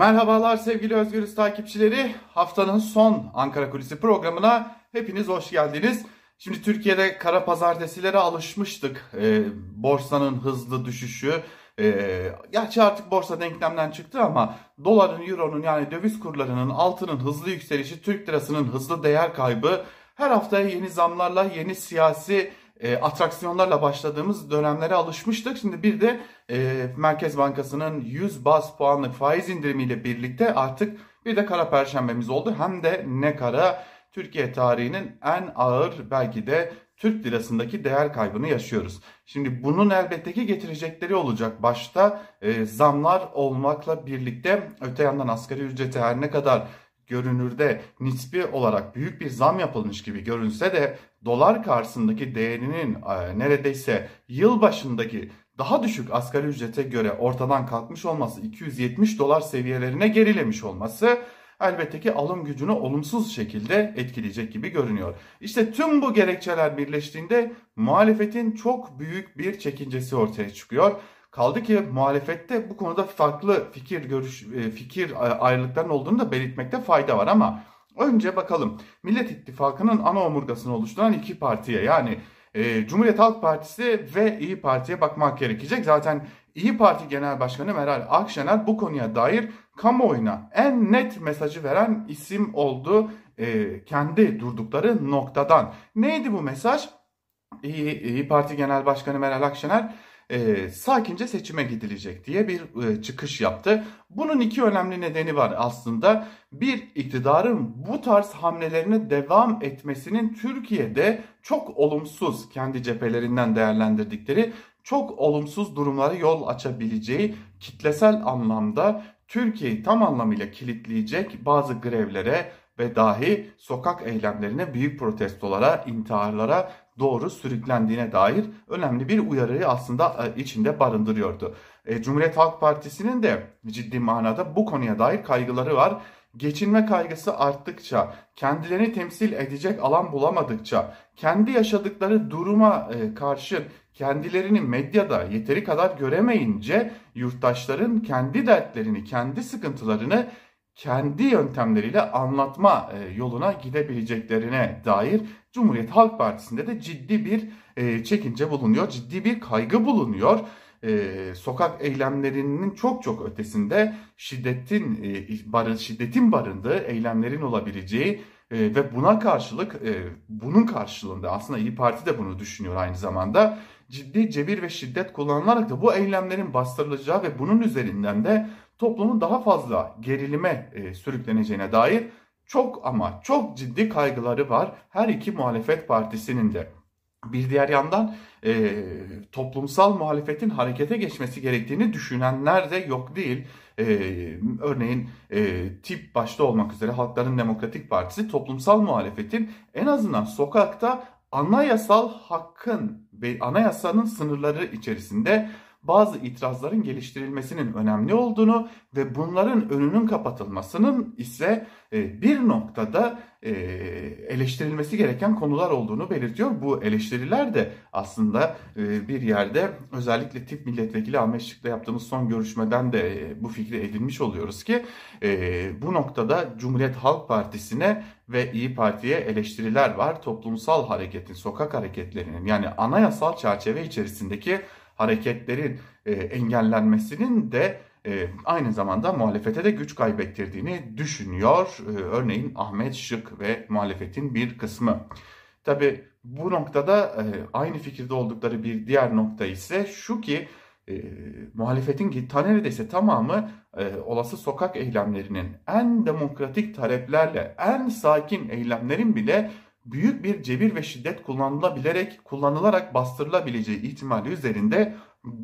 Merhabalar sevgili Özgürüz takipçileri. Haftanın son Ankara Kulisi programına hepiniz hoş geldiniz. Şimdi Türkiye'de kara pazartesilere alışmıştık. E, borsanın hızlı düşüşü. E, gerçi artık borsa denklemden çıktı ama doların, euronun yani döviz kurlarının, altının hızlı yükselişi, Türk lirasının hızlı değer kaybı her hafta yeni zamlarla, yeni siyasi e, atraksiyonlarla başladığımız dönemlere alışmıştık. Şimdi bir de e, Merkez Bankası'nın 100 bas puanlık faiz indirimiyle birlikte artık bir de kara perşembemiz oldu. Hem de ne kara Türkiye tarihinin en ağır belki de Türk lirasındaki değer kaybını yaşıyoruz. Şimdi bunun elbette ki getirecekleri olacak. Başta e, zamlar olmakla birlikte öte yandan asgari ücreti her ne kadar görünürde nispi olarak büyük bir zam yapılmış gibi görünse de dolar karşısındaki değerinin e, neredeyse yıl başındaki daha düşük asgari ücrete göre ortadan kalkmış olması 270 dolar seviyelerine gerilemiş olması elbette ki alım gücünü olumsuz şekilde etkileyecek gibi görünüyor. İşte tüm bu gerekçeler birleştiğinde muhalefetin çok büyük bir çekincesi ortaya çıkıyor. Kaldı ki muhalefette bu konuda farklı fikir görüş e, fikir ayrılıklarının olduğunu da belirtmekte fayda var ama önce bakalım Millet İttifakı'nın ana omurgasını oluşturan iki partiye yani e, Cumhuriyet Halk Partisi ve İyi Parti'ye bakmak gerekecek. Zaten İyi Parti Genel Başkanı Meral Akşener bu konuya dair kamuoyuna en net mesajı veren isim oldu e, kendi durdukları noktadan. Neydi bu mesaj? İyi, İyi Parti Genel Başkanı Meral Akşener e, sakince seçime gidilecek diye bir e, çıkış yaptı. Bunun iki önemli nedeni var aslında. Bir iktidarın bu tarz hamlelerine devam etmesinin Türkiye'de çok olumsuz kendi cephelerinden değerlendirdikleri çok olumsuz durumları yol açabileceği kitlesel anlamda Türkiye'yi tam anlamıyla kilitleyecek bazı grevlere ve dahi sokak eylemlerine, büyük protestolara, intiharlara doğru sürüklendiğine dair önemli bir uyarıyı aslında e, içinde barındırıyordu. E, Cumhuriyet Halk Partisi'nin de ciddi manada bu konuya dair kaygıları var. Geçinme kaygısı arttıkça, kendilerini temsil edecek alan bulamadıkça, kendi yaşadıkları duruma e, karşı kendilerini medyada yeteri kadar göremeyince yurttaşların kendi dertlerini, kendi sıkıntılarını kendi yöntemleriyle anlatma e, yoluna gidebileceklerine dair Cumhuriyet Halk Partisi'nde de ciddi bir e, çekince bulunuyor, ciddi bir kaygı bulunuyor. Ee, sokak eylemlerinin çok çok ötesinde şiddetin e, şiddetin barındığı eylemlerin olabileceği e, ve buna karşılık e, bunun karşılığında aslında İyi Parti de bunu düşünüyor aynı zamanda ciddi cebir ve şiddet kullanılarak da bu eylemlerin bastırılacağı ve bunun üzerinden de toplumun daha fazla gerilime e, sürükleneceğine dair çok ama çok ciddi kaygıları var her iki muhalefet partisinin de. Bir diğer yandan e, toplumsal muhalefetin harekete geçmesi gerektiğini düşünenler de yok değil. E, örneğin e, tip başta olmak üzere Halkların Demokratik Partisi toplumsal muhalefetin en azından sokakta anayasal hakkın ve anayasanın sınırları içerisinde bazı itirazların geliştirilmesinin önemli olduğunu ve bunların önünün kapatılmasının ise e, bir noktada e, eleştirilmesi gereken konular olduğunu belirtiyor. Bu eleştiriler de aslında e, bir yerde özellikle tip milletvekili Ahmet Şık'la yaptığımız son görüşmeden de bu fikri edinmiş oluyoruz ki bu noktada Cumhuriyet Halk Partisi'ne ve İyi Parti'ye eleştiriler var. Toplumsal hareketin, sokak hareketlerinin yani anayasal çerçeve içerisindeki hareketlerin e, engellenmesinin de e, aynı zamanda muhalefete de güç kaybettirdiğini düşünüyor. E, örneğin Ahmet Şık ve muhalefetin bir kısmı. Tabi bu noktada e, aynı fikirde oldukları bir diğer nokta ise şu ki e, muhalefetin ta neredeyse tamamı e, olası sokak eylemlerinin en demokratik taleplerle en sakin eylemlerin bile büyük bir cebir ve şiddet kullanılabilerek kullanılarak bastırılabileceği ihtimali üzerinde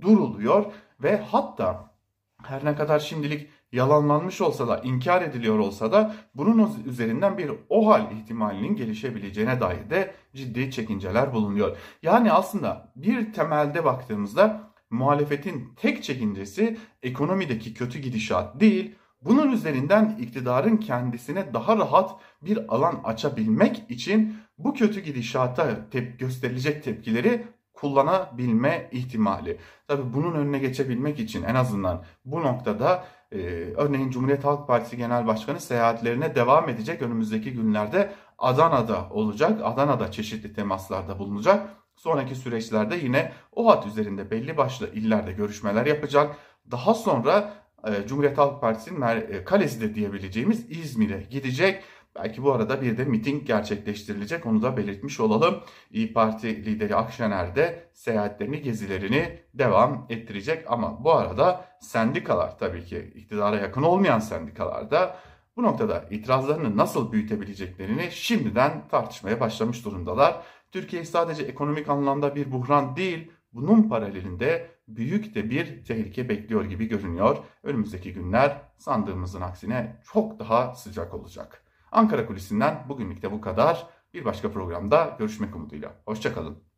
duruluyor ve hatta her ne kadar şimdilik yalanlanmış olsa da inkar ediliyor olsa da bunun üzerinden bir OHAL ihtimalinin gelişebileceğine dair de ciddi çekinceler bulunuyor. Yani aslında bir temelde baktığımızda muhalefetin tek çekincesi ekonomideki kötü gidişat değil, bunun üzerinden iktidarın kendisine daha rahat bir alan açabilmek için bu kötü gidişata tep gösterilecek tepkileri kullanabilme ihtimali. Tabi bunun önüne geçebilmek için en azından bu noktada Ee, örneğin Cumhuriyet Halk Partisi Genel Başkanı seyahatlerine devam edecek. Önümüzdeki günlerde Adana'da olacak. Adana'da çeşitli temaslarda bulunacak. Sonraki süreçlerde yine o hat üzerinde belli başlı illerde görüşmeler yapacak. Daha sonra e, Cumhuriyet Halk Partisi'nin e, kalesi de diyebileceğimiz İzmir'e gidecek. Belki bu arada bir de miting gerçekleştirilecek. Onu da belirtmiş olalım. İyi Parti lideri Akşener de seyahatlerini, gezilerini devam ettirecek. Ama bu arada sendikalar tabii ki iktidara yakın olmayan sendikalar da bu noktada itirazlarını nasıl büyütebileceklerini şimdiden tartışmaya başlamış durumdalar. Türkiye sadece ekonomik anlamda bir buhran değil, bunun paralelinde büyük de bir tehlike bekliyor gibi görünüyor. Önümüzdeki günler sandığımızın aksine çok daha sıcak olacak. Ankara Kulisi'nden bugünlük de bu kadar. Bir başka programda görüşmek umuduyla. Hoşçakalın.